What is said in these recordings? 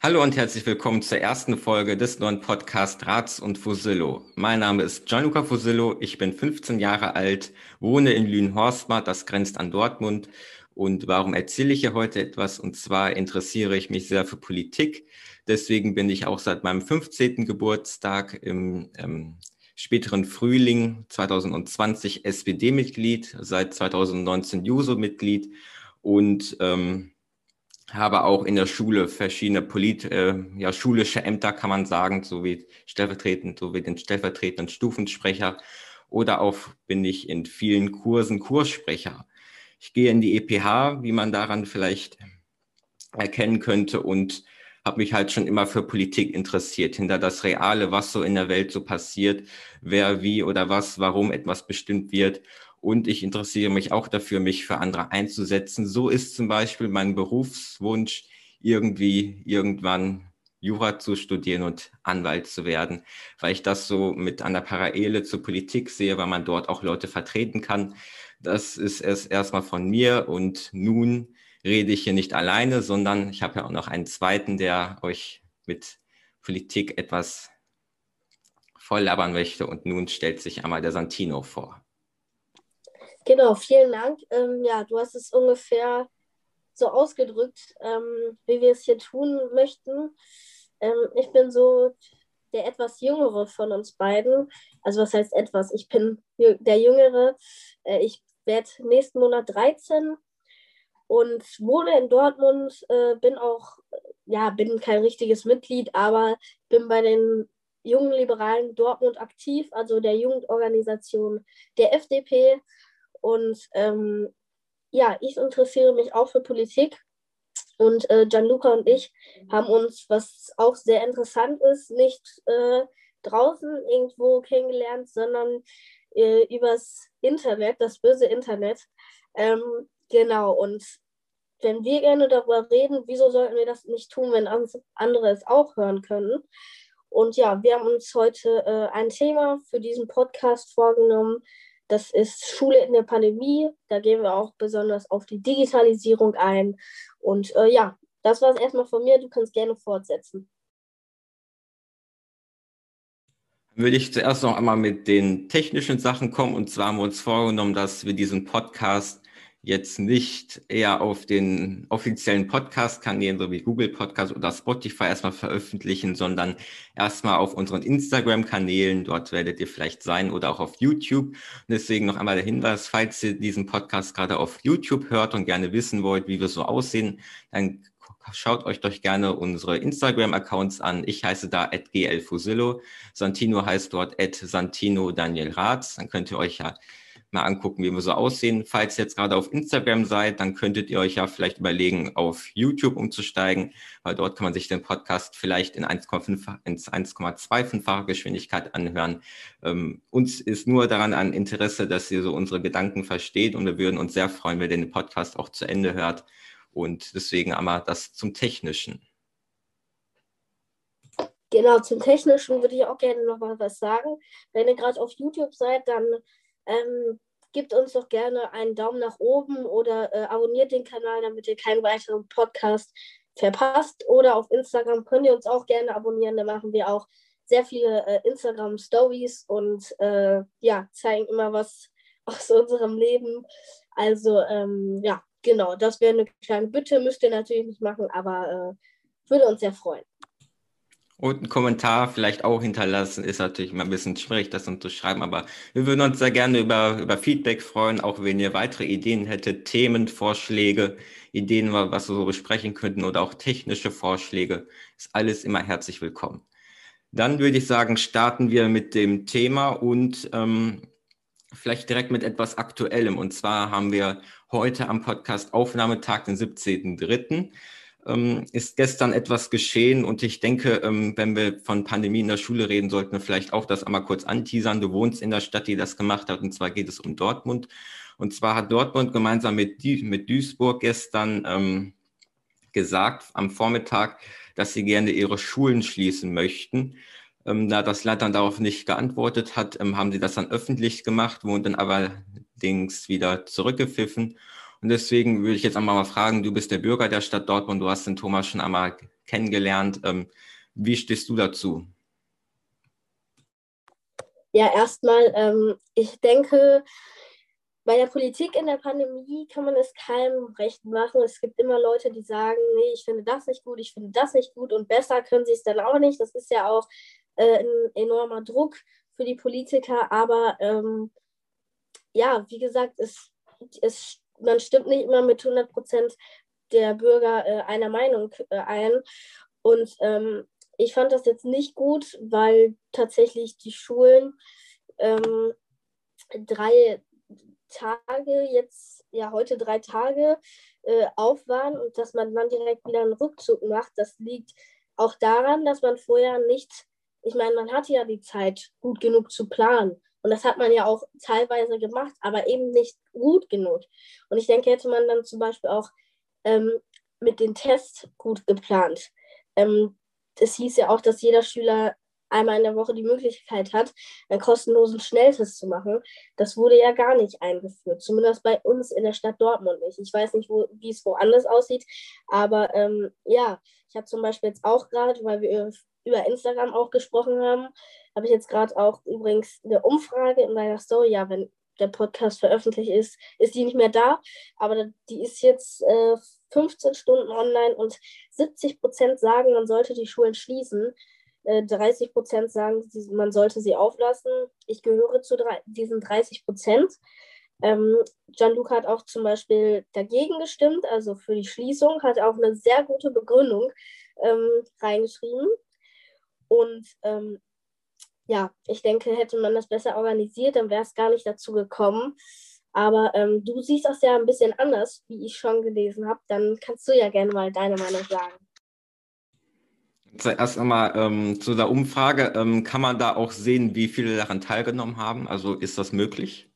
Hallo und herzlich willkommen zur ersten Folge des neuen Podcasts Rats und Fusillo. Mein Name ist Gianluca Fusillo, ich bin 15 Jahre alt, wohne in Lünen-Horstmar, das grenzt an Dortmund. Und warum erzähle ich hier heute etwas? Und zwar interessiere ich mich sehr für Politik. Deswegen bin ich auch seit meinem 15. Geburtstag im ähm, späteren Frühling 2020 SPD-Mitglied, seit 2019 JUSO-Mitglied und ähm, habe auch in der Schule verschiedene polit, äh, ja, schulische Ämter, kann man sagen, so wie stellvertretend, so wie den stellvertretenden Stufensprecher oder auch bin ich in vielen Kursen Kurssprecher. Ich gehe in die EPH, wie man daran vielleicht erkennen könnte und habe mich halt schon immer für Politik interessiert, hinter das Reale, was so in der Welt so passiert, wer wie oder was, warum etwas bestimmt wird und ich interessiere mich auch dafür, mich für andere einzusetzen. So ist zum Beispiel mein Berufswunsch, irgendwie irgendwann Jura zu studieren und Anwalt zu werden, weil ich das so mit einer Parallele zur Politik sehe, weil man dort auch Leute vertreten kann. Das ist es erstmal von mir und nun rede ich hier nicht alleine, sondern ich habe ja auch noch einen zweiten, der euch mit Politik etwas voll labern möchte und nun stellt sich einmal der Santino vor. Genau, vielen Dank. Ähm, ja, du hast es ungefähr so ausgedrückt, ähm, wie wir es hier tun möchten. Ähm, ich bin so der etwas jüngere von uns beiden. Also was heißt etwas? Ich bin der jüngere. Äh, ich werde nächsten Monat 13 und wohne in Dortmund. Äh, bin auch, ja, bin kein richtiges Mitglied, aber bin bei den jungen Liberalen Dortmund aktiv, also der Jugendorganisation der FDP. Und ähm, ja, ich interessiere mich auch für Politik. Und äh, Gianluca und ich haben uns, was auch sehr interessant ist, nicht äh, draußen irgendwo kennengelernt, sondern äh, übers Internet, das böse Internet. Ähm, genau, und wenn wir gerne darüber reden, wieso sollten wir das nicht tun, wenn andere es auch hören können? Und ja, wir haben uns heute äh, ein Thema für diesen Podcast vorgenommen, das ist Schule in der Pandemie. Da gehen wir auch besonders auf die Digitalisierung ein. Und äh, ja, das war es erstmal von mir. Du kannst gerne fortsetzen. Würde ich zuerst noch einmal mit den technischen Sachen kommen. Und zwar haben wir uns vorgenommen, dass wir diesen Podcast jetzt nicht eher auf den offiziellen Podcast-Kanälen, so wie Google Podcast oder Spotify erstmal veröffentlichen, sondern erstmal auf unseren Instagram-Kanälen. Dort werdet ihr vielleicht sein oder auch auf YouTube. Und deswegen noch einmal der Hinweis, falls ihr diesen Podcast gerade auf YouTube hört und gerne wissen wollt, wie wir so aussehen, dann schaut euch doch gerne unsere Instagram-Accounts an. Ich heiße da @glfusillo. Santino heißt dort Santino Daniel Ratz. Dann könnt ihr euch ja mal angucken, wie wir so aussehen. Falls ihr jetzt gerade auf Instagram seid, dann könntet ihr euch ja vielleicht überlegen, auf YouTube umzusteigen, weil dort kann man sich den Podcast vielleicht in 1,5, ins 1,25-fache Geschwindigkeit anhören. Ähm, uns ist nur daran ein Interesse, dass ihr so unsere Gedanken versteht und wir würden uns sehr freuen, wenn ihr den Podcast auch zu Ende hört. Und deswegen einmal das zum Technischen. Genau, zum Technischen würde ich auch gerne noch mal was sagen. Wenn ihr gerade auf YouTube seid, dann ähm, gebt uns doch gerne einen Daumen nach oben oder äh, abonniert den Kanal, damit ihr keinen weiteren Podcast verpasst. Oder auf Instagram könnt ihr uns auch gerne abonnieren. Da machen wir auch sehr viele äh, Instagram-Stories und äh, ja, zeigen immer was aus unserem Leben. Also ähm, ja, genau, das wäre eine kleine Bitte. Müsst ihr natürlich nicht machen, aber äh, würde uns sehr freuen. Und einen Kommentar vielleicht auch hinterlassen, ist natürlich immer ein bisschen schwierig, das zu schreiben, aber wir würden uns sehr gerne über, über Feedback freuen, auch wenn ihr weitere Ideen hättet, Themen, Vorschläge, Ideen, was wir so besprechen könnten oder auch technische Vorschläge, ist alles immer herzlich willkommen. Dann würde ich sagen, starten wir mit dem Thema und ähm, vielleicht direkt mit etwas Aktuellem. Und zwar haben wir heute am Podcast Aufnahmetag, den 17.03 ähm, ist gestern etwas geschehen und ich denke, ähm, wenn wir von Pandemie in der Schule reden, sollten wir vielleicht auch das einmal kurz anteasern. Du wohnst in der Stadt, die das gemacht hat und zwar geht es um Dortmund. Und zwar hat Dortmund gemeinsam mit, mit Duisburg gestern ähm, gesagt am Vormittag, dass sie gerne ihre Schulen schließen möchten. Ähm, da das Land dann darauf nicht geantwortet hat, ähm, haben sie das dann öffentlich gemacht, wurden dann allerdings wieder zurückgepfiffen. Und deswegen würde ich jetzt einmal mal fragen, du bist der Bürger der Stadt Dortmund, du hast den Thomas schon einmal kennengelernt. Ähm, wie stehst du dazu? Ja, erstmal, ähm, ich denke, bei der Politik in der Pandemie kann man es keinem recht machen. Es gibt immer Leute, die sagen, nee, ich finde das nicht gut, ich finde das nicht gut und besser können sie es dann auch nicht. Das ist ja auch äh, ein enormer Druck für die Politiker. Aber ähm, ja, wie gesagt, es, es, man stimmt nicht immer mit 100 Prozent der Bürger äh, einer Meinung äh, ein. Und ähm, ich fand das jetzt nicht gut, weil tatsächlich die Schulen ähm, drei Tage jetzt, ja heute drei Tage äh, auf waren und dass man dann direkt wieder einen Rückzug macht, das liegt auch daran, dass man vorher nicht, ich meine, man hatte ja die Zeit, gut genug zu planen. Und das hat man ja auch teilweise gemacht, aber eben nicht gut genug. Und ich denke, hätte man dann zum Beispiel auch ähm, mit den Tests gut geplant. Ähm, es hieß ja auch, dass jeder Schüler einmal in der Woche die Möglichkeit hat, einen kostenlosen Schnelltest zu machen. Das wurde ja gar nicht eingeführt, zumindest bei uns in der Stadt Dortmund nicht. Ich weiß nicht, wo, wie es woanders aussieht, aber ähm, ja, ich habe zum Beispiel jetzt auch gerade, weil wir über Instagram auch gesprochen haben, habe ich jetzt gerade auch übrigens eine Umfrage in meiner Story, ja, wenn der Podcast veröffentlicht ist, ist die nicht mehr da, aber die ist jetzt äh, 15 Stunden online und 70 Prozent sagen, man sollte die Schulen schließen. 30 äh, Prozent sagen, man sollte sie auflassen. Ich gehöre zu diesen 30 Prozent. Ähm, Gianluca hat auch zum Beispiel dagegen gestimmt, also für die Schließung, hat auch eine sehr gute Begründung ähm, reingeschrieben. Und ähm, ja, ich denke, hätte man das besser organisiert, dann wäre es gar nicht dazu gekommen. Aber ähm, du siehst das ja ein bisschen anders, wie ich schon gelesen habe. Dann kannst du ja gerne mal deine Meinung sagen. Zuerst einmal ähm, zu der Umfrage. Ähm, kann man da auch sehen, wie viele daran teilgenommen haben? Also ist das möglich?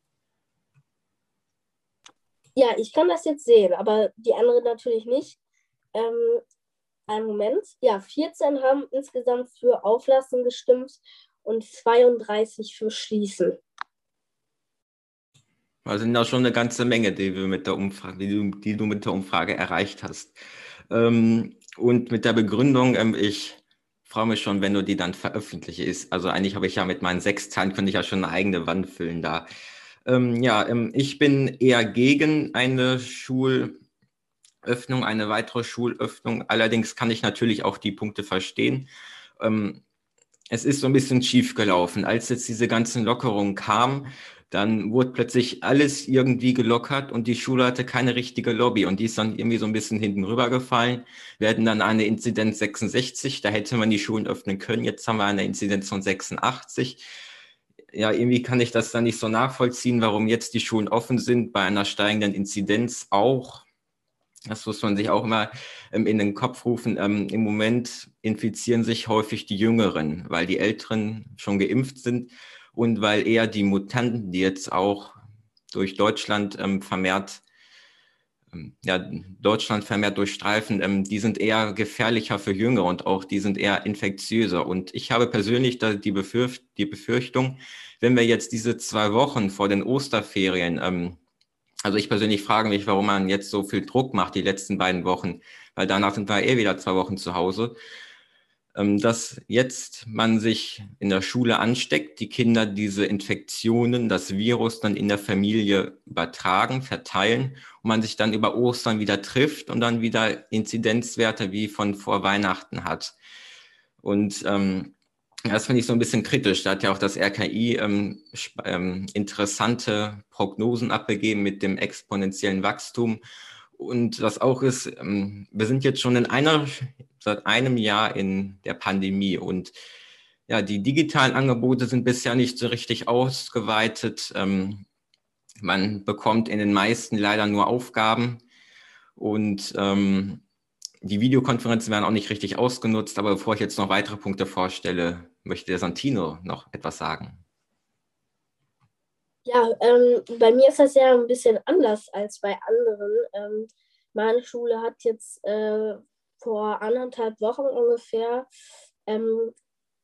Ja, ich kann das jetzt sehen, aber die anderen natürlich nicht. Einen Moment. Ja, 14 haben insgesamt für Auflassen gestimmt und 32 für Schließen. Also sind da schon eine ganze Menge, die, wir mit der Umfrage, die, du, die du mit der Umfrage erreicht hast. Ähm, und mit der Begründung, ähm, ich freue mich schon, wenn du die dann veröffentlichst. Also eigentlich habe ich ja mit meinen sechs Teilen, könnte ich ja schon eine eigene Wand füllen da. Ähm, ja, ähm, ich bin eher gegen eine Schulöffnung, eine weitere Schulöffnung. Allerdings kann ich natürlich auch die Punkte verstehen. Ähm, es ist so ein bisschen schief gelaufen. Als jetzt diese ganzen Lockerungen kamen, dann wurde plötzlich alles irgendwie gelockert und die Schule hatte keine richtige Lobby und die ist dann irgendwie so ein bisschen hinten rübergefallen. Wir hatten dann eine Inzidenz 66, da hätte man die Schulen öffnen können. Jetzt haben wir eine Inzidenz von 86. Ja, irgendwie kann ich das dann nicht so nachvollziehen, warum jetzt die Schulen offen sind bei einer steigenden Inzidenz auch. Das muss man sich auch mal ähm, in den Kopf rufen. Ähm, Im Moment infizieren sich häufig die Jüngeren, weil die Älteren schon geimpft sind und weil eher die Mutanten, die jetzt auch durch Deutschland ähm, vermehrt, ähm, ja, Deutschland vermehrt durchstreifen, ähm, die sind eher gefährlicher für Jüngere und auch die sind eher infektiöser. Und ich habe persönlich da die, Befürcht die Befürchtung, wenn wir jetzt diese zwei Wochen vor den Osterferien, ähm, also ich persönlich frage mich, warum man jetzt so viel Druck macht die letzten beiden Wochen, weil danach sind wir eh wieder zwei Wochen zu Hause. Ähm, dass jetzt man sich in der Schule ansteckt, die Kinder diese Infektionen, das Virus dann in der Familie übertragen, verteilen und man sich dann über Ostern wieder trifft und dann wieder Inzidenzwerte wie von vor Weihnachten hat. Und ähm, das finde ich so ein bisschen kritisch. Da hat ja auch das RKI ähm, ähm, interessante Prognosen abgegeben mit dem exponentiellen Wachstum. Und was auch ist, ähm, wir sind jetzt schon in einer seit einem Jahr in der Pandemie und ja, die digitalen Angebote sind bisher nicht so richtig ausgeweitet. Ähm, man bekommt in den meisten leider nur Aufgaben und ähm, die Videokonferenzen werden auch nicht richtig ausgenutzt. Aber bevor ich jetzt noch weitere Punkte vorstelle, möchte der Santino noch etwas sagen. Ja, ähm, bei mir ist das ja ein bisschen anders als bei anderen. Ähm, meine Schule hat jetzt äh, vor anderthalb Wochen ungefähr ähm,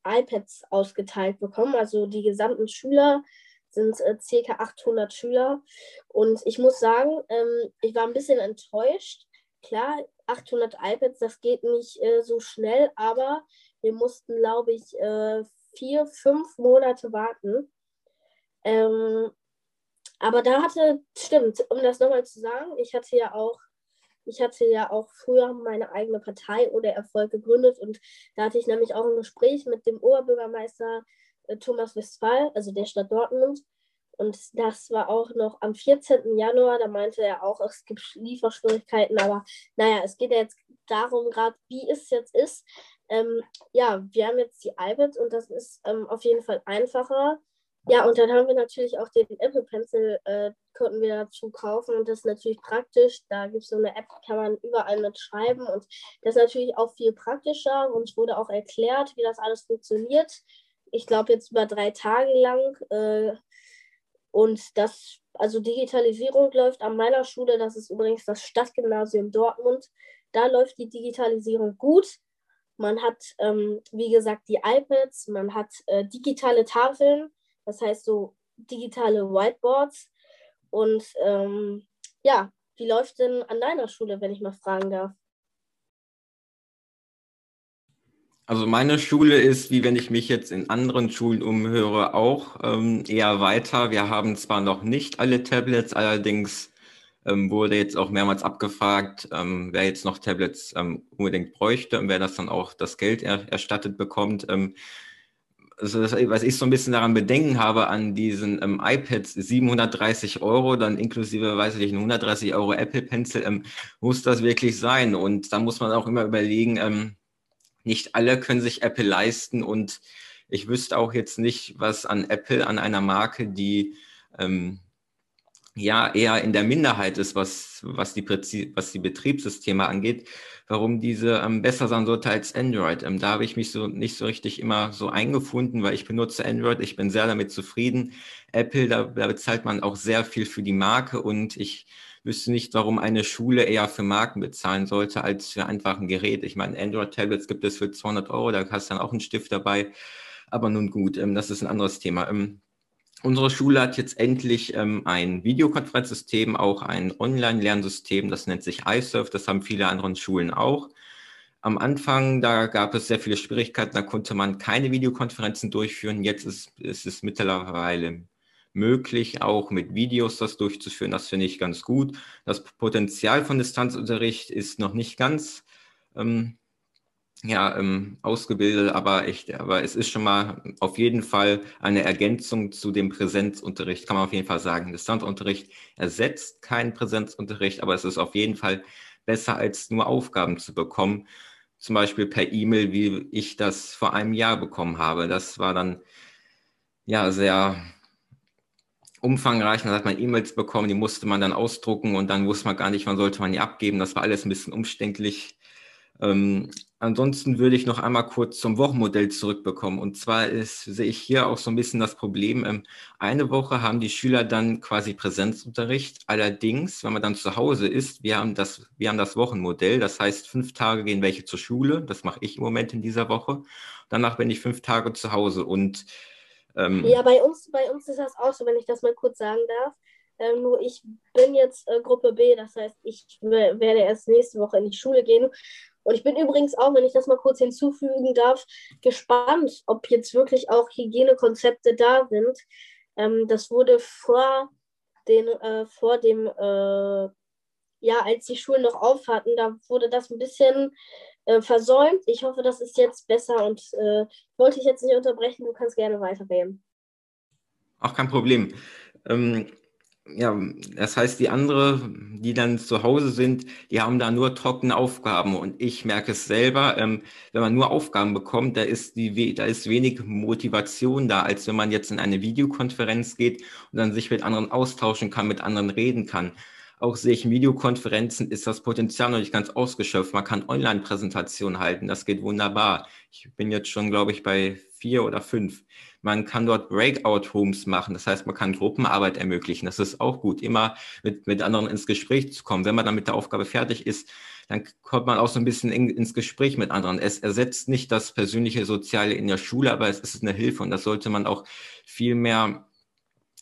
iPads ausgeteilt bekommen. Also die gesamten Schüler sind äh, ca. 800 Schüler. Und ich muss sagen, ähm, ich war ein bisschen enttäuscht, klar, 800 iPads, das geht nicht äh, so schnell, aber wir mussten, glaube ich, äh, vier, fünf Monate warten. Ähm, aber da hatte, stimmt, um das nochmal zu sagen, ich hatte ja auch, ich hatte ja auch früher meine eigene Partei oder Erfolg gegründet und da hatte ich nämlich auch ein Gespräch mit dem Oberbürgermeister äh, Thomas Westphal, also der Stadt Dortmund. Und das war auch noch am 14. Januar, da meinte er auch, es gibt Lieferschwierigkeiten, aber naja, es geht ja jetzt darum, gerade wie es jetzt ist. Ähm, ja, wir haben jetzt die iPads und das ist ähm, auf jeden Fall einfacher. Ja, und dann haben wir natürlich auch den Apple Pencil, äh, konnten wir dazu kaufen und das ist natürlich praktisch. Da gibt es so eine App, kann man überall mit schreiben und das ist natürlich auch viel praktischer. Uns wurde auch erklärt, wie das alles funktioniert. Ich glaube jetzt über drei Tage lang. Äh, und das, also Digitalisierung läuft an meiner Schule, das ist übrigens das Stadtgymnasium Dortmund. Da läuft die Digitalisierung gut. Man hat, ähm, wie gesagt, die iPads, man hat äh, digitale Tafeln das heißt so digitale Whiteboards. Und ähm, ja, wie läuft denn an deiner Schule, wenn ich mal fragen darf? Also meine Schule ist, wie wenn ich mich jetzt in anderen Schulen umhöre, auch ähm, eher weiter. Wir haben zwar noch nicht alle Tablets, allerdings ähm, wurde jetzt auch mehrmals abgefragt, ähm, wer jetzt noch Tablets ähm, unbedingt bräuchte und wer das dann auch das Geld er erstattet bekommt. Ähm, also das, was ich so ein bisschen daran Bedenken habe an diesen ähm, iPads, 730 Euro, dann inklusive, weiß ich nicht, 130 Euro Apple Pencil, ähm, muss das wirklich sein? Und da muss man auch immer überlegen, ähm, nicht alle können sich Apple leisten und ich wüsste auch jetzt nicht, was an Apple, an einer Marke, die ähm, ja eher in der Minderheit ist, was, was, die, was die Betriebssysteme angeht, warum diese ähm, besser sein sollte als Android. Ähm, da habe ich mich so nicht so richtig immer so eingefunden, weil ich benutze Android, ich bin sehr damit zufrieden. Apple, da, da bezahlt man auch sehr viel für die Marke und ich wüsste nicht, warum eine Schule eher für Marken bezahlen sollte als für einfach ein Gerät. Ich meine, Android-Tablets gibt es für 200 Euro, da hast du dann auch einen Stift dabei. Aber nun gut, ähm, das ist ein anderes Thema. Ähm, Unsere Schule hat jetzt endlich ähm, ein Videokonferenzsystem, auch ein Online-Lernsystem, das nennt sich iSurf, das haben viele andere Schulen auch. Am Anfang, da gab es sehr viele Schwierigkeiten, da konnte man keine Videokonferenzen durchführen. Jetzt ist, ist es mittlerweile möglich, auch mit Videos das durchzuführen. Das finde ich ganz gut. Das Potenzial von Distanzunterricht ist noch nicht ganz ähm, ja, ähm, ausgebildet, aber echt, aber es ist schon mal auf jeden Fall eine Ergänzung zu dem Präsenzunterricht, kann man auf jeden Fall sagen. Distanzunterricht ersetzt keinen Präsenzunterricht, aber es ist auf jeden Fall besser, als nur Aufgaben zu bekommen. Zum Beispiel per E-Mail, wie ich das vor einem Jahr bekommen habe. Das war dann ja sehr umfangreich. Dann hat man E-Mails bekommen, die musste man dann ausdrucken und dann wusste man gar nicht, wann sollte man die abgeben. Das war alles ein bisschen umständlich. Ähm, ansonsten würde ich noch einmal kurz zum Wochenmodell zurückbekommen. Und zwar ist, sehe ich hier auch so ein bisschen das Problem. Ähm, eine Woche haben die Schüler dann quasi Präsenzunterricht. Allerdings, wenn man dann zu Hause ist, wir haben das, wir haben das Wochenmodell. Das heißt, fünf Tage gehen welche zur Schule. Das mache ich im Moment in dieser Woche. Danach bin ich fünf Tage zu Hause und ähm, ja, bei uns, bei uns ist das auch so, wenn ich das mal kurz sagen darf. Ähm, nur ich bin jetzt äh, Gruppe B, das heißt, ich werde erst nächste Woche in die Schule gehen und ich bin übrigens auch, wenn ich das mal kurz hinzufügen darf, gespannt, ob jetzt wirklich auch Hygienekonzepte da sind. Ähm, das wurde vor, den, äh, vor dem, äh, ja, als die Schulen noch auf hatten, da wurde das ein bisschen äh, versäumt. Ich hoffe, das ist jetzt besser und äh, wollte ich jetzt nicht unterbrechen. Du kannst gerne weiterreden. Auch kein Problem. Ähm, ja, das heißt, die andere, die dann zu Hause sind, die haben da nur trockene Aufgaben. Und ich merke es selber, ähm, wenn man nur Aufgaben bekommt, da ist die, da ist wenig Motivation da, als wenn man jetzt in eine Videokonferenz geht und dann sich mit anderen austauschen kann, mit anderen reden kann. Auch sehe ich in Videokonferenzen ist das Potenzial noch nicht ganz ausgeschöpft. Man kann Online-Präsentationen halten. Das geht wunderbar. Ich bin jetzt schon, glaube ich, bei vier oder fünf. Man kann dort Breakout-Rooms machen, das heißt, man kann Gruppenarbeit ermöglichen. Das ist auch gut, immer mit, mit anderen ins Gespräch zu kommen. Wenn man dann mit der Aufgabe fertig ist, dann kommt man auch so ein bisschen in, ins Gespräch mit anderen. Es ersetzt nicht das persönliche Soziale in der Schule, aber es ist eine Hilfe und das sollte man auch viel mehr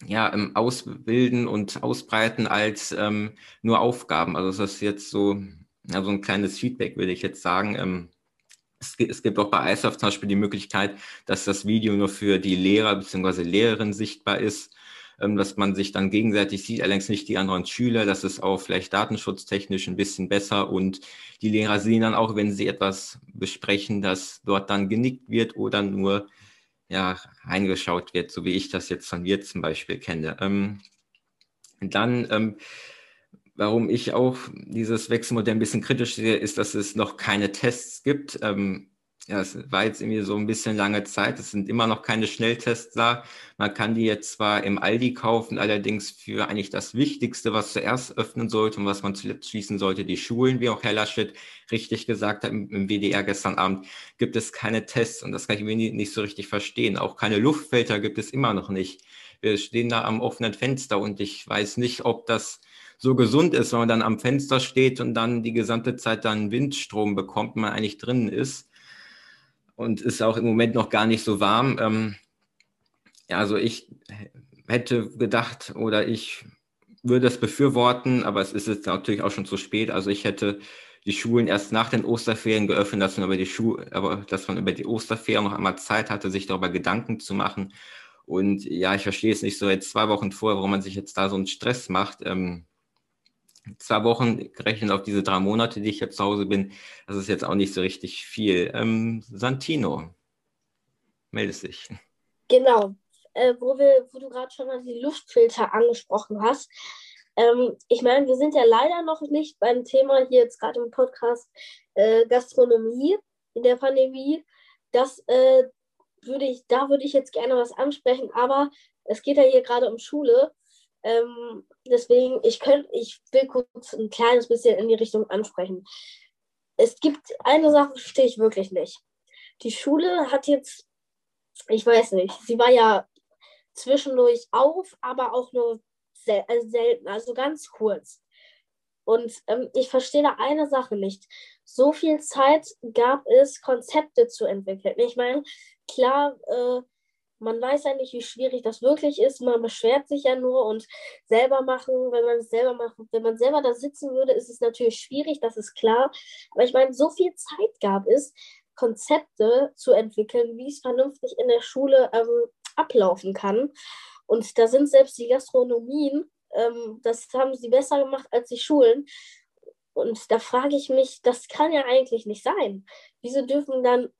ja, ähm, ausbilden und ausbreiten als ähm, nur Aufgaben. Also das ist jetzt so Also ein kleines Feedback würde ich jetzt sagen. Ähm, es gibt, auch bei iSoft zum Beispiel die Möglichkeit, dass das Video nur für die Lehrer bzw. Lehrerin sichtbar ist, ähm, dass man sich dann gegenseitig sieht, allerdings nicht die anderen Schüler. Das ist auch vielleicht datenschutztechnisch ein bisschen besser und die Lehrer sehen dann auch, wenn sie etwas besprechen, dass dort dann genickt wird oder nur ja, reingeschaut wird, so wie ich das jetzt von mir zum Beispiel kenne. Ähm, dann ähm, Warum ich auch dieses Wechselmodell ein bisschen kritisch sehe, ist, dass es noch keine Tests gibt. Ähm, ja, es war jetzt irgendwie so ein bisschen lange Zeit. Es sind immer noch keine Schnelltests da. Man kann die jetzt zwar im Aldi kaufen, allerdings für eigentlich das Wichtigste, was zuerst öffnen sollte und was man zuletzt schließen sollte, die Schulen, wie auch Herr Laschet richtig gesagt hat im, WDR gestern Abend, gibt es keine Tests und das kann ich mir nicht so richtig verstehen. Auch keine Luftfilter gibt es immer noch nicht. Wir stehen da am offenen Fenster und ich weiß nicht, ob das so gesund ist, wenn man dann am Fenster steht und dann die gesamte Zeit dann Windstrom bekommt, man eigentlich drinnen ist. Und ist auch im Moment noch gar nicht so warm. Ähm, ja, also ich hätte gedacht oder ich würde es befürworten, aber es ist jetzt natürlich auch schon zu spät. Also ich hätte die Schulen erst nach den Osterferien geöffnet, dass man über die Schu aber dass man über die Osterferien noch einmal Zeit hatte, sich darüber Gedanken zu machen. Und ja, ich verstehe es nicht so jetzt zwei Wochen vorher, warum man sich jetzt da so einen Stress macht. Ähm, zwei Wochen gerechnet auf diese drei Monate, die ich jetzt zu Hause bin, das ist jetzt auch nicht so richtig viel. Ähm, Santino, melde sich. Genau, äh, wo, wir, wo du gerade schon mal die Luftfilter angesprochen hast. Ähm, ich meine, wir sind ja leider noch nicht beim Thema hier jetzt gerade im Podcast äh, Gastronomie in der Pandemie. Das äh, würde ich, da würde ich jetzt gerne was ansprechen, aber es geht ja hier gerade um Schule. Ähm, deswegen, ich, könnt, ich will kurz ein kleines bisschen in die Richtung ansprechen. Es gibt eine Sache, verstehe ich wirklich nicht. Die Schule hat jetzt, ich weiß nicht, sie war ja zwischendurch auf, aber auch nur sel also selten, also ganz kurz. Und ähm, ich verstehe da eine Sache nicht. So viel Zeit gab es, Konzepte zu entwickeln. Ich meine, klar, äh, man weiß ja nicht, wie schwierig das wirklich ist. Man beschwert sich ja nur und selber machen, wenn man es selber macht, wenn man selber da sitzen würde, ist es natürlich schwierig, das ist klar. Aber ich meine, so viel Zeit gab es, Konzepte zu entwickeln, wie es vernünftig in der Schule ähm, ablaufen kann. Und da sind selbst die Gastronomien, ähm, das haben sie besser gemacht als die Schulen. Und da frage ich mich, das kann ja eigentlich nicht sein. Wieso dürfen dann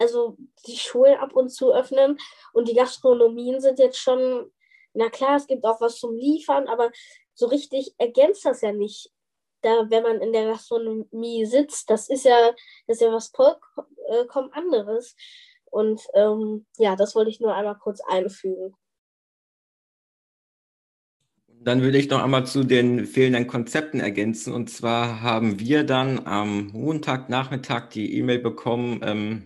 also die Schulen ab und zu öffnen und die Gastronomien sind jetzt schon, na klar, es gibt auch was zum Liefern, aber so richtig ergänzt das ja nicht. Da, wenn man in der Gastronomie sitzt, das ist ja, das ist ja was vollkommen anderes. Und ähm, ja, das wollte ich nur einmal kurz einfügen. Dann würde ich noch einmal zu den fehlenden Konzepten ergänzen. Und zwar haben wir dann am Montagnachmittag die E-Mail bekommen, ähm,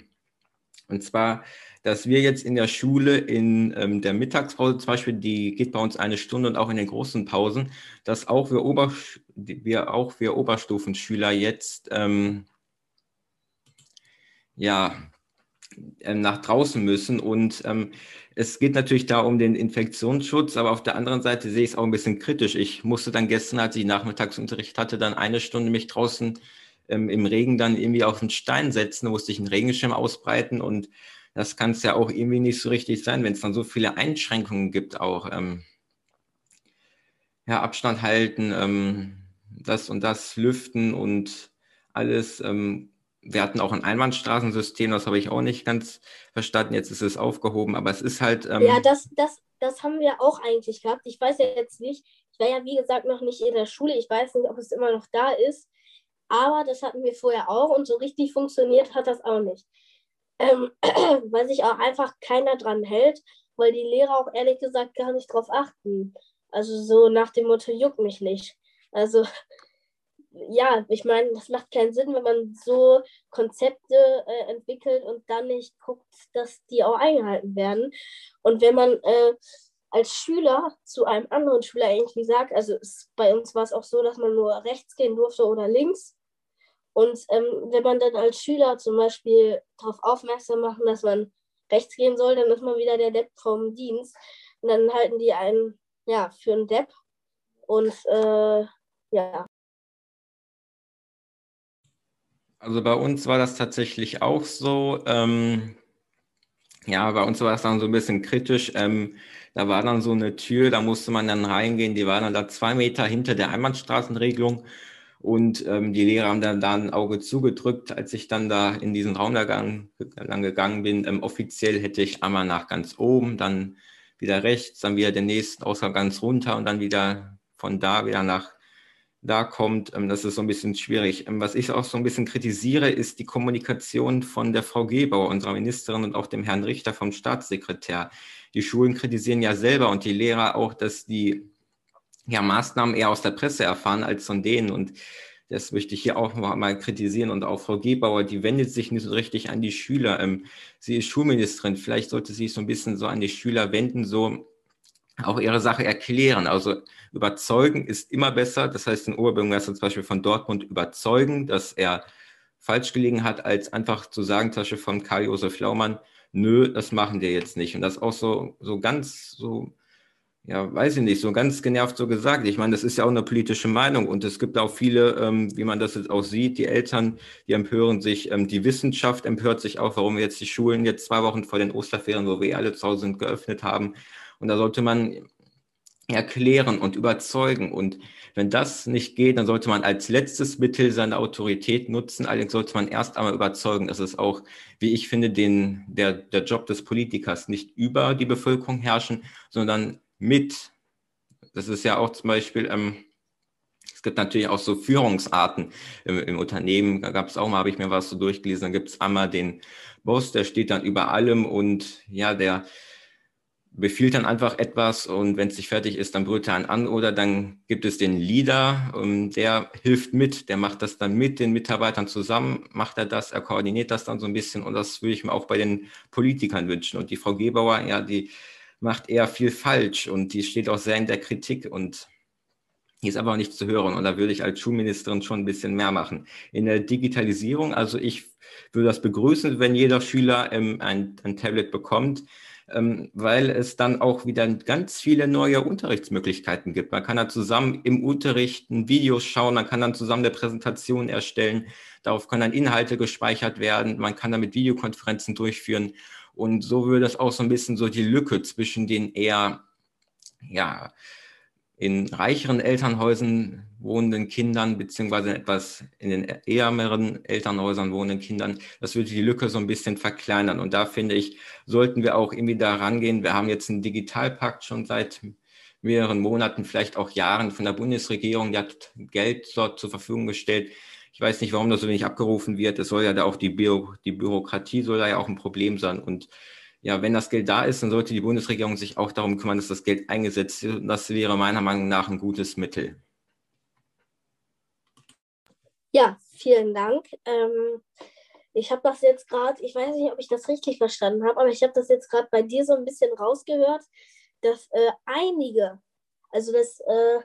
und zwar, dass wir jetzt in der Schule in ähm, der Mittagspause zum Beispiel, die geht bei uns eine Stunde und auch in den großen Pausen, dass auch wir, Ober, wir, auch wir Oberstufenschüler jetzt ähm, ja, ähm, nach draußen müssen. Und ähm, es geht natürlich da um den Infektionsschutz, aber auf der anderen Seite sehe ich es auch ein bisschen kritisch. Ich musste dann gestern, als ich Nachmittagsunterricht hatte, dann eine Stunde mich draußen ähm, im Regen dann irgendwie auf den Stein setzen, musste ich einen Regenschirm ausbreiten und das kann es ja auch irgendwie nicht so richtig sein, wenn es dann so viele Einschränkungen gibt, auch ähm, ja, Abstand halten, ähm, das und das lüften und alles. Ähm, wir hatten auch ein Einbahnstraßensystem, das habe ich auch nicht ganz verstanden. Jetzt ist es aufgehoben, aber es ist halt. Ähm, ja, das, das, das haben wir auch eigentlich gehabt. Ich weiß ja jetzt nicht, ich war ja wie gesagt noch nicht in der Schule. Ich weiß nicht, ob es immer noch da ist. Aber das hatten wir vorher auch und so richtig funktioniert hat das auch nicht. Ähm, weil sich auch einfach keiner dran hält, weil die Lehrer auch ehrlich gesagt gar nicht drauf achten. Also so nach dem Motto, juckt mich nicht. Also ja, ich meine, das macht keinen Sinn, wenn man so Konzepte äh, entwickelt und dann nicht guckt, dass die auch eingehalten werden. Und wenn man äh, als Schüler zu einem anderen Schüler irgendwie sagt, also es, bei uns war es auch so, dass man nur rechts gehen durfte oder links. Und ähm, wenn man dann als Schüler zum Beispiel darauf aufmerksam machen, dass man rechts gehen soll, dann ist man wieder der Depp vom Dienst. Und dann halten die einen ja, für einen Depp. Und äh, ja, Also bei uns war das tatsächlich auch so. Ähm, ja, bei uns war es dann so ein bisschen kritisch. Ähm, da war dann so eine Tür, da musste man dann reingehen. Die war dann da zwei Meter hinter der Einbahnstraßenregelung. Und ähm, die Lehrer haben dann da ein Auge zugedrückt, als ich dann da in diesen Raum da gang, lang gegangen bin. Ähm, offiziell hätte ich einmal nach ganz oben, dann wieder rechts, dann wieder den nächsten Ausgang ganz runter und dann wieder von da wieder nach da kommt. Ähm, das ist so ein bisschen schwierig. Ähm, was ich auch so ein bisschen kritisiere, ist die Kommunikation von der Frau Gebauer, unserer Ministerin, und auch dem Herrn Richter vom Staatssekretär. Die Schulen kritisieren ja selber und die Lehrer auch, dass die ja, Maßnahmen eher aus der Presse erfahren als von denen. Und das möchte ich hier auch mal kritisieren. Und auch Frau Gebauer, die wendet sich nicht so richtig an die Schüler. Ähm, sie ist Schulministerin. Vielleicht sollte sie sich so ein bisschen so an die Schüler wenden, so auch ihre Sache erklären. Also überzeugen ist immer besser. Das heißt, den Oberbürgermeister zum Beispiel von Dortmund überzeugen, dass er falsch gelegen hat, als einfach zu sagen, Tasche von Karl-Josef Laumann, nö, das machen wir jetzt nicht. Und das auch so, so ganz so, ja, weiß ich nicht, so ganz genervt so gesagt. Ich meine, das ist ja auch eine politische Meinung und es gibt auch viele, ähm, wie man das jetzt auch sieht, die Eltern, die empören sich, ähm, die Wissenschaft empört sich auch, warum wir jetzt die Schulen jetzt zwei Wochen vor den Osterferien, wo wir alle zu Hause sind, geöffnet haben. Und da sollte man erklären und überzeugen. Und wenn das nicht geht, dann sollte man als letztes Mittel seine Autorität nutzen. Allerdings sollte man erst einmal überzeugen. Das ist auch, wie ich finde, den, der, der Job des Politikers nicht über die Bevölkerung herrschen, sondern mit. Das ist ja auch zum Beispiel, ähm, es gibt natürlich auch so Führungsarten im, im Unternehmen. Da gab es auch mal, habe ich mir was so durchgelesen, dann gibt es einmal den Boss, der steht dann über allem und ja, der befiehlt dann einfach etwas und wenn es nicht fertig ist, dann brüllt er einen an oder dann gibt es den Leader, ähm, der hilft mit, der macht das dann mit den Mitarbeitern zusammen, macht er das, er koordiniert das dann so ein bisschen und das würde ich mir auch bei den Politikern wünschen. Und die Frau Gebauer, ja, die macht eher viel falsch und die steht auch sehr in der Kritik und die ist aber auch nicht zu hören und da würde ich als Schulministerin schon ein bisschen mehr machen. In der Digitalisierung, also ich würde das begrüßen, wenn jeder Schüler ähm, ein, ein Tablet bekommt ähm, weil es dann auch wieder ganz viele neue Unterrichtsmöglichkeiten gibt. Man kann dann zusammen im Unterricht ein Video schauen, man kann dann zusammen eine Präsentation erstellen, darauf können dann Inhalte gespeichert werden, man kann damit Videokonferenzen durchführen und so würde das auch so ein bisschen so die Lücke zwischen den eher, ja, in reicheren Elternhäusern wohnenden Kindern, beziehungsweise etwas in den ärmeren Elternhäusern wohnenden Kindern, das würde die Lücke so ein bisschen verkleinern. Und da finde ich, sollten wir auch irgendwie da rangehen. Wir haben jetzt einen Digitalpakt schon seit mehreren Monaten, vielleicht auch Jahren von der Bundesregierung, die hat Geld dort zur Verfügung gestellt. Ich weiß nicht, warum das so wenig abgerufen wird. Es soll ja da auch die, Bü die Bürokratie soll da ja auch ein Problem sein. Und ja, wenn das Geld da ist, dann sollte die Bundesregierung sich auch darum kümmern, dass das Geld eingesetzt wird. Das wäre meiner Meinung nach ein gutes Mittel. Ja, vielen Dank. Ähm, ich habe das jetzt gerade, ich weiß nicht, ob ich das richtig verstanden habe, aber ich habe das jetzt gerade bei dir so ein bisschen rausgehört, dass äh, einige, also dass, äh,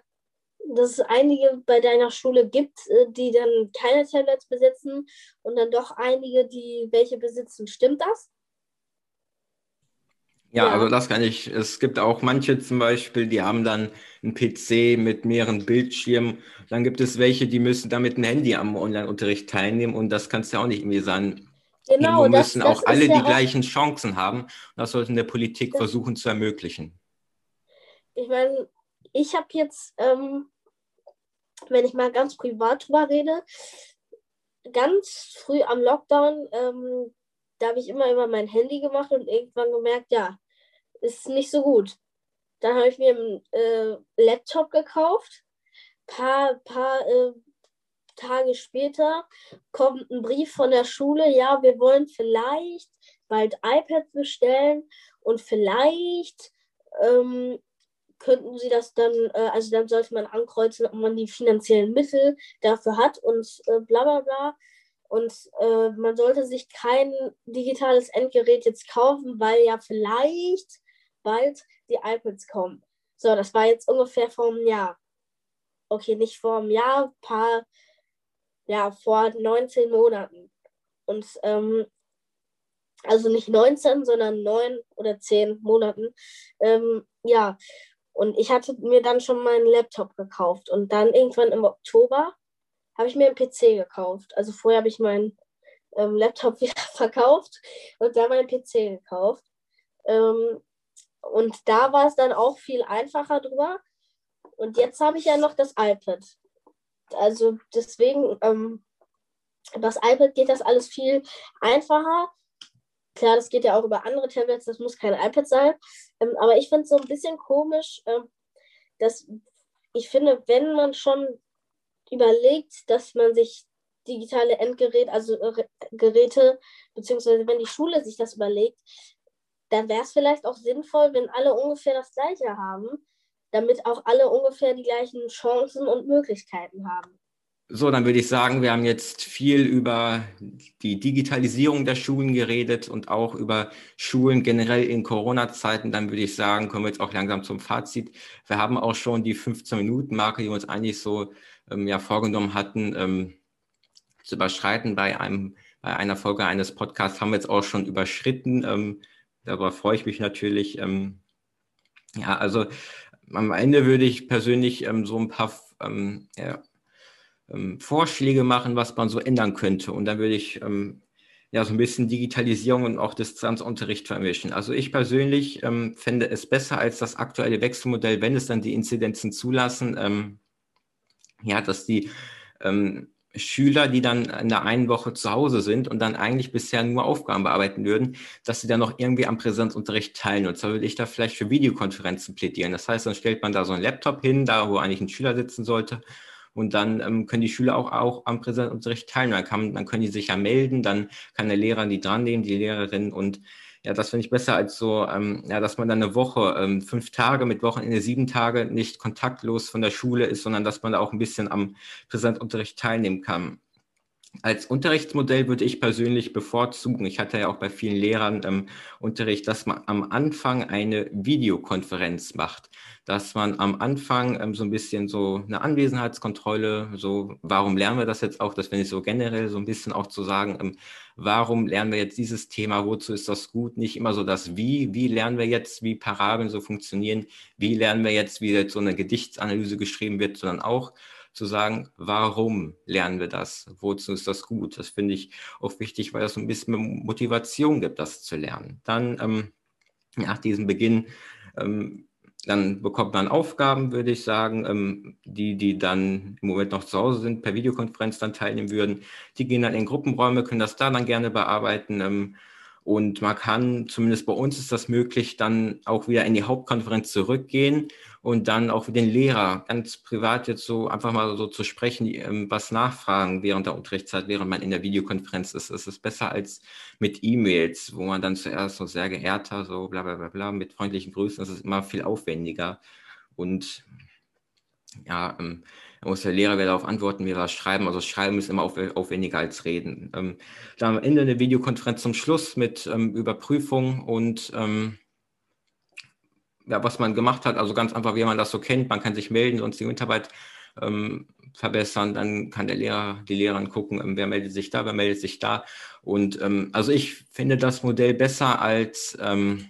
dass es einige bei deiner Schule gibt, äh, die dann keine Tablets besitzen und dann doch einige, die welche besitzen. Stimmt das? Ja, ja, also das kann ich. Es gibt auch manche zum Beispiel, die haben dann einen PC mit mehreren Bildschirmen. Dann gibt es welche, die müssen damit ein Handy am Online-Unterricht teilnehmen und das kann es ja auch nicht irgendwie sein. Genau, Irgendwo müssen das auch alle ja die auch, gleichen Chancen haben. Das sollte in der Politik das, versuchen zu ermöglichen. Ich meine, ich habe jetzt, ähm, wenn ich mal ganz privat drüber rede, ganz früh am Lockdown ähm, da habe ich immer über mein Handy gemacht und irgendwann gemerkt, ja, ist nicht so gut. Dann habe ich mir einen äh, Laptop gekauft. Paar, paar äh, Tage später kommt ein Brief von der Schule, ja, wir wollen vielleicht bald iPads bestellen und vielleicht ähm, könnten sie das dann, äh, also dann sollte man ankreuzen, ob man die finanziellen Mittel dafür hat und äh, bla bla bla. Und äh, man sollte sich kein digitales Endgerät jetzt kaufen, weil ja vielleicht bald die iPads kommen. So, das war jetzt ungefähr vor einem Jahr. Okay, nicht vor einem Jahr, paar, ja, vor 19 Monaten. Und ähm, also nicht 19, sondern 9 oder 10 Monaten. Ähm, ja, und ich hatte mir dann schon meinen Laptop gekauft. Und dann irgendwann im Oktober habe ich mir einen PC gekauft. Also vorher habe ich meinen ähm, Laptop wieder verkauft und dann meinen PC gekauft. Ähm, und da war es dann auch viel einfacher drüber. Und jetzt habe ich ja noch das iPad. Also deswegen, ähm, das iPad geht das alles viel einfacher. Klar, das geht ja auch über andere Tablets, das muss kein iPad sein. Ähm, aber ich finde es so ein bisschen komisch, ähm, dass ich finde, wenn man schon überlegt, dass man sich digitale Endgeräte, also äh, Geräte, beziehungsweise wenn die Schule sich das überlegt, dann wäre es vielleicht auch sinnvoll, wenn alle ungefähr das Gleiche haben, damit auch alle ungefähr die gleichen Chancen und Möglichkeiten haben. So, dann würde ich sagen, wir haben jetzt viel über die Digitalisierung der Schulen geredet und auch über Schulen generell in Corona-Zeiten. Dann würde ich sagen, kommen wir jetzt auch langsam zum Fazit. Wir haben auch schon die 15-Minuten-Marke, die wir uns eigentlich so ähm, ja, vorgenommen hatten, ähm, zu überschreiten bei einem bei einer Folge eines Podcasts haben wir jetzt auch schon überschritten. Ähm, darüber freue ich mich natürlich. Ähm, ja, also am Ende würde ich persönlich ähm, so ein paar ähm, ja, ähm, Vorschläge machen, was man so ändern könnte. Und dann würde ich ähm, ja so ein bisschen Digitalisierung und auch Distanzunterricht vermischen. Also ich persönlich ähm, fände es besser als das aktuelle Wechselmodell, wenn es dann die Inzidenzen zulassen, ähm, ja, dass die ähm, Schüler, die dann in der einen Woche zu Hause sind und dann eigentlich bisher nur Aufgaben bearbeiten würden, dass sie dann noch irgendwie am Präsenzunterricht teilen. Und zwar würde ich da vielleicht für Videokonferenzen plädieren. Das heißt, dann stellt man da so einen Laptop hin, da wo eigentlich ein Schüler sitzen sollte und dann ähm, können die Schüler auch, auch am Präsenzunterricht teilnehmen. Dann, kann, dann können die sich ja melden, dann kann der Lehrer die dran nehmen, die Lehrerin. Und ja, das finde ich besser als so, ähm, ja, dass man dann eine Woche, ähm, fünf Tage mit Wochenende sieben Tage nicht kontaktlos von der Schule ist, sondern dass man da auch ein bisschen am Präsenzunterricht teilnehmen kann. Als Unterrichtsmodell würde ich persönlich bevorzugen, ich hatte ja auch bei vielen Lehrern ähm, Unterricht, dass man am Anfang eine Videokonferenz macht, dass man am Anfang ähm, so ein bisschen so eine Anwesenheitskontrolle, so warum lernen wir das jetzt auch, das finde ich so generell so ein bisschen auch zu sagen, ähm, warum lernen wir jetzt dieses Thema, wozu ist das gut, nicht immer so das Wie, wie lernen wir jetzt, wie Parabeln so funktionieren, wie lernen wir jetzt, wie jetzt so eine Gedichtsanalyse geschrieben wird, sondern auch, zu sagen, warum lernen wir das? Wozu ist das gut? Das finde ich auch wichtig, weil so ein bisschen Motivation gibt, das zu lernen. Dann ähm, nach diesem Beginn, ähm, dann bekommt man Aufgaben, würde ich sagen, ähm, die, die dann im Moment noch zu Hause sind, per Videokonferenz dann teilnehmen würden. Die gehen dann in Gruppenräume, können das da dann gerne bearbeiten. Ähm, und man kann, zumindest bei uns ist das möglich, dann auch wieder in die Hauptkonferenz zurückgehen und dann auch für den Lehrer ganz privat jetzt so einfach mal so zu sprechen, ähm, was nachfragen während der Unterrichtszeit, während man in der Videokonferenz ist. Es ist besser als mit E-Mails, wo man dann zuerst so sehr geehrter, so bla bla bla bla, mit freundlichen Grüßen, das ist immer viel aufwendiger. Und ja, ähm, da muss der Lehrer wieder darauf antworten, wie wir das schreiben. Also Schreiben ist immer aufwendiger als Reden. Ähm, dann am Ende eine Videokonferenz zum Schluss mit Überprüfung und ja, was man gemacht hat, also ganz einfach, wie man das so kennt, man kann sich melden, sonst die Mitarbeit ähm, verbessern, dann kann der Lehrer, die Lehrerin gucken, ähm, wer meldet sich da, wer meldet sich da. Und ähm, also ich finde das Modell besser als ähm,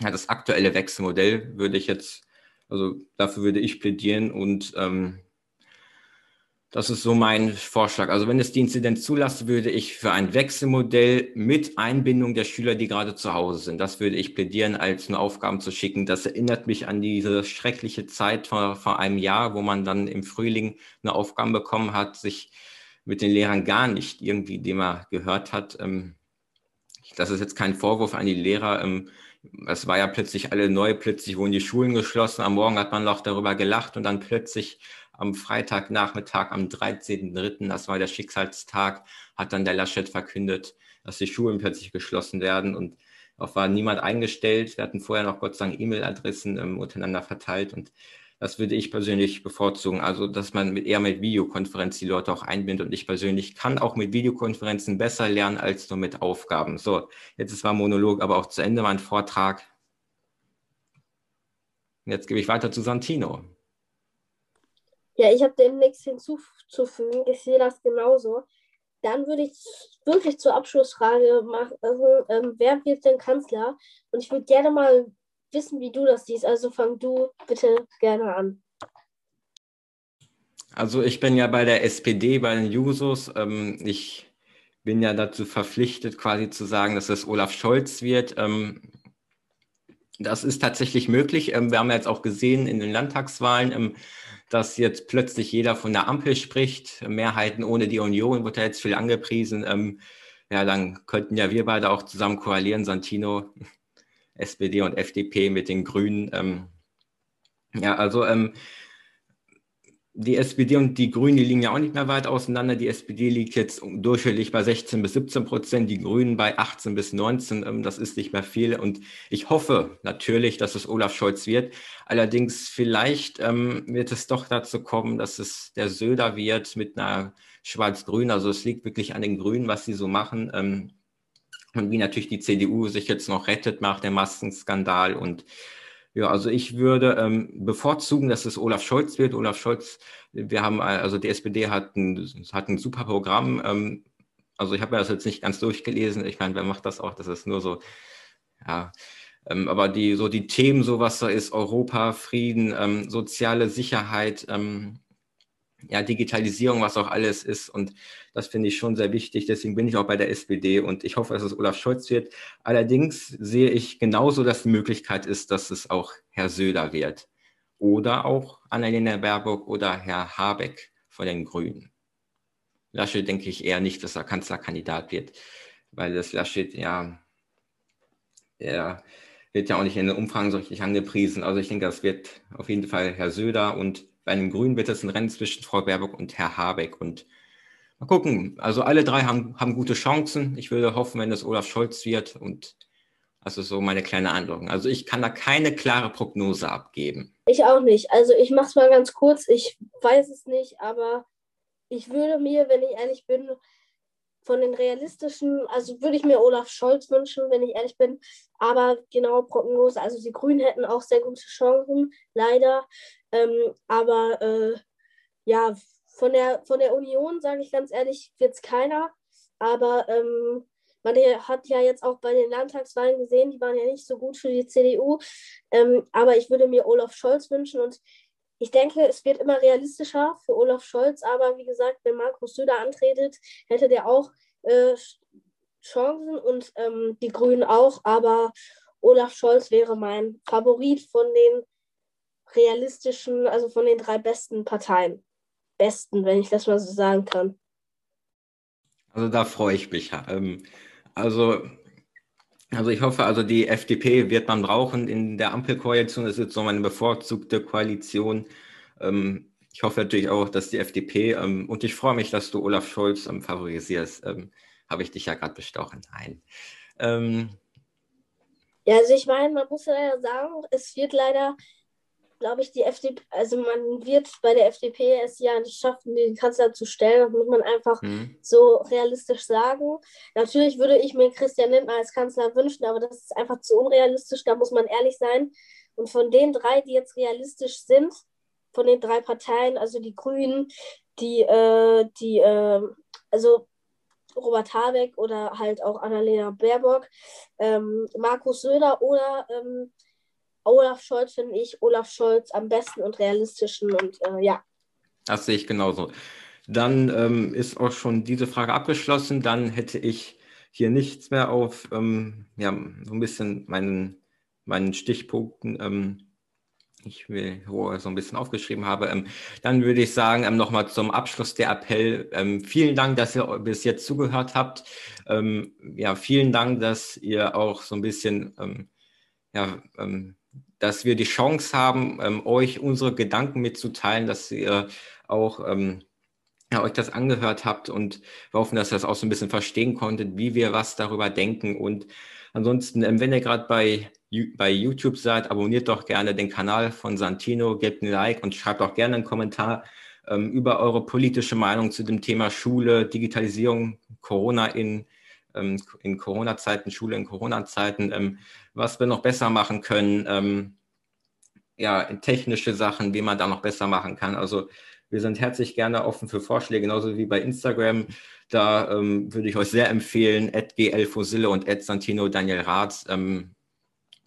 ja, das aktuelle Wechselmodell, würde ich jetzt, also dafür würde ich plädieren. Und ähm, das ist so mein Vorschlag. Also wenn es die Inzidenz zulassen, würde ich für ein Wechselmodell mit Einbindung der Schüler, die gerade zu Hause sind, das würde ich plädieren, als nur Aufgaben zu schicken. Das erinnert mich an diese schreckliche Zeit vor, vor einem Jahr, wo man dann im Frühling eine Aufgabe bekommen hat, sich mit den Lehrern gar nicht irgendwie, dem er gehört hat. Ähm, das ist jetzt kein Vorwurf an die Lehrer. Ähm, es war ja plötzlich alle neu, plötzlich wurden die Schulen geschlossen. Am Morgen hat man noch darüber gelacht und dann plötzlich am Freitagnachmittag, am 13.03., das war der Schicksalstag, hat dann der Laschet verkündet, dass die Schulen plötzlich geschlossen werden und auch war niemand eingestellt. Wir hatten vorher noch Gott sei Dank E-Mail-Adressen ähm, untereinander verteilt und das würde ich persönlich bevorzugen. Also, dass man mit, eher mit Videokonferenz die Leute auch einbindet und ich persönlich kann auch mit Videokonferenzen besser lernen als nur mit Aufgaben. So, jetzt ist zwar Monolog, aber auch zu Ende mein Vortrag. Jetzt gebe ich weiter zu Santino. Ja, ich habe dem nichts hinzuzufügen. Ich sehe das genauso. Dann würde ich wirklich zur Abschlussfrage machen, also, ähm, wer wird denn Kanzler? Und ich würde gerne mal wissen, wie du das siehst. Also fang du bitte gerne an. Also ich bin ja bei der SPD, bei den Jusos. Ähm, ich bin ja dazu verpflichtet, quasi zu sagen, dass es Olaf Scholz wird. Ähm, das ist tatsächlich möglich. Ähm, wir haben jetzt auch gesehen in den Landtagswahlen, ähm, dass jetzt plötzlich jeder von der Ampel spricht. Mehrheiten ohne die Union wird ja jetzt viel angepriesen. Ähm, ja, dann könnten ja wir beide auch zusammen koalieren, Santino, SPD und FDP mit den Grünen. Ja, also die SPD und die Grünen, die liegen ja auch nicht mehr weit auseinander. Die SPD liegt jetzt durchschnittlich bei 16 bis 17 Prozent, die Grünen bei 18 bis 19. Ähm, das ist nicht mehr viel. Und ich hoffe natürlich, dass es Olaf Scholz wird. Allerdings vielleicht ähm, wird es doch dazu kommen, dass es der Söder wird mit einer Schwarz-Grün. Also es liegt wirklich an den Grünen, was sie so machen. Ähm, und wie natürlich die CDU sich jetzt noch rettet nach dem Maskenskandal und ja, also ich würde ähm, bevorzugen, dass es Olaf Scholz wird. Olaf Scholz, wir haben, also die SPD hat ein, hat ein super Programm. Ähm, also ich habe mir das jetzt nicht ganz durchgelesen. Ich meine, wer macht das auch? Das ist nur so, ja. Ähm, aber die, so die Themen, so was da ist, Europa, Frieden, ähm, soziale Sicherheit, ähm, ja, Digitalisierung, was auch alles ist. Und das finde ich schon sehr wichtig. Deswegen bin ich auch bei der SPD und ich hoffe, dass es Olaf Scholz wird. Allerdings sehe ich genauso, dass die Möglichkeit ist, dass es auch Herr Söder wird. Oder auch Annalena Baerbock oder Herr Habeck von den Grünen. Laschet denke ich eher nicht, dass er Kanzlerkandidat wird, weil das Laschet ja, er wird ja auch nicht in den Umfragen so richtig angepriesen. Also ich denke, das wird auf jeden Fall Herr Söder und bei den Grünen wird es ein Rennen zwischen Frau Baerbock und Herr Habeck. Und mal gucken. Also alle drei haben, haben gute Chancen. Ich würde hoffen, wenn es Olaf Scholz wird. Und also so meine kleine Andeutung. Also ich kann da keine klare Prognose abgeben. Ich auch nicht. Also ich mache es mal ganz kurz. Ich weiß es nicht, aber ich würde mir, wenn ich ehrlich bin, von den realistischen, also würde ich mir Olaf Scholz wünschen, wenn ich ehrlich bin. Aber genau Prognose, also die Grünen hätten auch sehr gute Chancen, leider. Ähm, aber äh, ja, von der, von der Union, sage ich ganz ehrlich, wird es keiner. Aber ähm, man hat ja jetzt auch bei den Landtagswahlen gesehen, die waren ja nicht so gut für die CDU. Ähm, aber ich würde mir Olaf Scholz wünschen und ich denke, es wird immer realistischer für Olaf Scholz. Aber wie gesagt, wenn Markus Söder antretet, hätte der auch äh, Chancen und ähm, die Grünen auch. Aber Olaf Scholz wäre mein Favorit von den realistischen, also von den drei besten Parteien. Besten, wenn ich das mal so sagen kann. Also da freue ich mich. Ähm, also, also ich hoffe, also die FDP wird man brauchen in der Ampelkoalition. Das ist so meine bevorzugte Koalition. Ähm, ich hoffe natürlich auch, dass die FDP ähm, und ich freue mich, dass du Olaf Scholz favorisierst. Habe ich dich ja gerade bestochen. Nein. ja, also ich meine, man muss ja sagen, es wird leider glaube ich, die FDP, also man wird bei der FDP es ja nicht schaffen, den Kanzler zu stellen. Das muss man einfach mhm. so realistisch sagen. Natürlich würde ich mir Christian Lindner als Kanzler wünschen, aber das ist einfach zu unrealistisch. Da muss man ehrlich sein. Und von den drei, die jetzt realistisch sind, von den drei Parteien, also die Grünen, die, äh, die, äh, also Robert Habeck oder halt auch Annalena Baerbock, ähm, Markus Söder oder ähm, Olaf Scholz finde ich Olaf Scholz am besten und realistischen und äh, ja. Das sehe ich genauso. Dann ähm, ist auch schon diese Frage abgeschlossen. Dann hätte ich hier nichts mehr auf, ähm, ja, so ein bisschen meinen, meinen Stichpunkten. Ähm, ich will, wo ich so ein bisschen aufgeschrieben habe. Ähm, dann würde ich sagen, ähm, nochmal zum Abschluss der Appell. Ähm, vielen Dank, dass ihr bis jetzt zugehört habt. Ja, vielen Dank, dass ihr auch so ein bisschen ja, ähm, dass wir die Chance haben, ähm, euch unsere Gedanken mitzuteilen, dass ihr auch ähm, ja, euch das angehört habt und wir hoffen, dass ihr das auch so ein bisschen verstehen konntet, wie wir was darüber denken. Und ansonsten, ähm, wenn ihr gerade bei, bei YouTube seid, abonniert doch gerne den Kanal von Santino, gebt ein Like und schreibt auch gerne einen Kommentar ähm, über eure politische Meinung zu dem Thema Schule, Digitalisierung, Corona in in Corona-Zeiten, Schule in Corona-Zeiten, ähm, was wir noch besser machen können, ähm, ja, technische Sachen, wie man da noch besser machen kann. Also wir sind herzlich gerne offen für Vorschläge, genauso wie bei Instagram. Da ähm, würde ich euch sehr empfehlen, glfosille und Santino Daniel Rath. Ähm,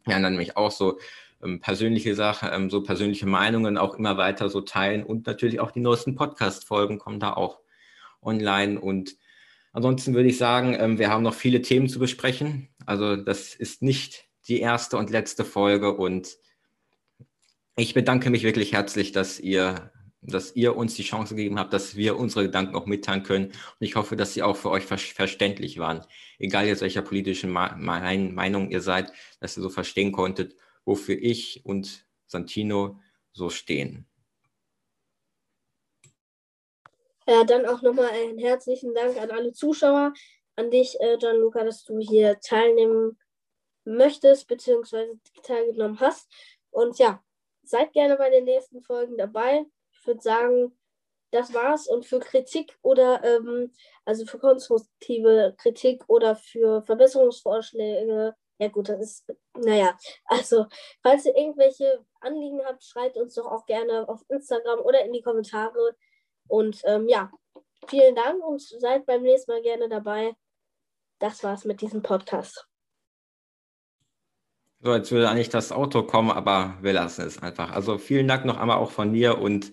ja, dann nämlich auch so ähm, persönliche Sachen, ähm, so persönliche Meinungen auch immer weiter so teilen und natürlich auch die neuesten Podcast-Folgen kommen da auch online und ansonsten würde ich sagen, ähm, wir haben noch viele Themen zu besprechen. Also das ist nicht die erste und letzte Folge und ich bedanke mich wirklich herzlich, dass ihr, dass ihr uns die Chance gegeben habt, dass wir unsere Gedanken auch mitteilen können. Und ich hoffe, dass sie auch für euch ver verständlich waren. Egal jetzt welcher politischen Meinung ihr seid, dass ihr so verstehen konntet, wofür ich und Santino so stehen. Ja, dann auch nochmal einen herzlichen Dank an alle Zuschauer, an dich, äh, Gianluca, dass du hier teilnehmen möchtest, beziehungsweise teilgenommen hast. Und ja, seid gerne bei den nächsten Folgen dabei. Ich würde sagen, das war's. Und für Kritik oder ähm, also für konstruktive Kritik oder für Verbesserungsvorschläge ja gut, das ist, naja, also falls ihr irgendwelche Anliegen habt, schreibt uns doch auch gerne auf Instagram oder in die Kommentare. Und ähm, ja, vielen Dank und seid beim nächsten Mal gerne dabei. Das war's mit diesem Podcast. So, jetzt würde eigentlich das Auto kommen, aber wir lassen es einfach. Also vielen Dank noch einmal auch von mir und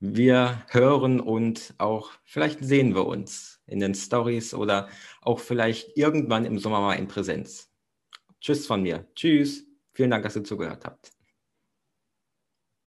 wir hören und auch vielleicht sehen wir uns in den Stories oder auch vielleicht irgendwann im Sommer mal in Präsenz. Tschüss von mir. Tschüss. Vielen Dank, dass ihr zugehört habt.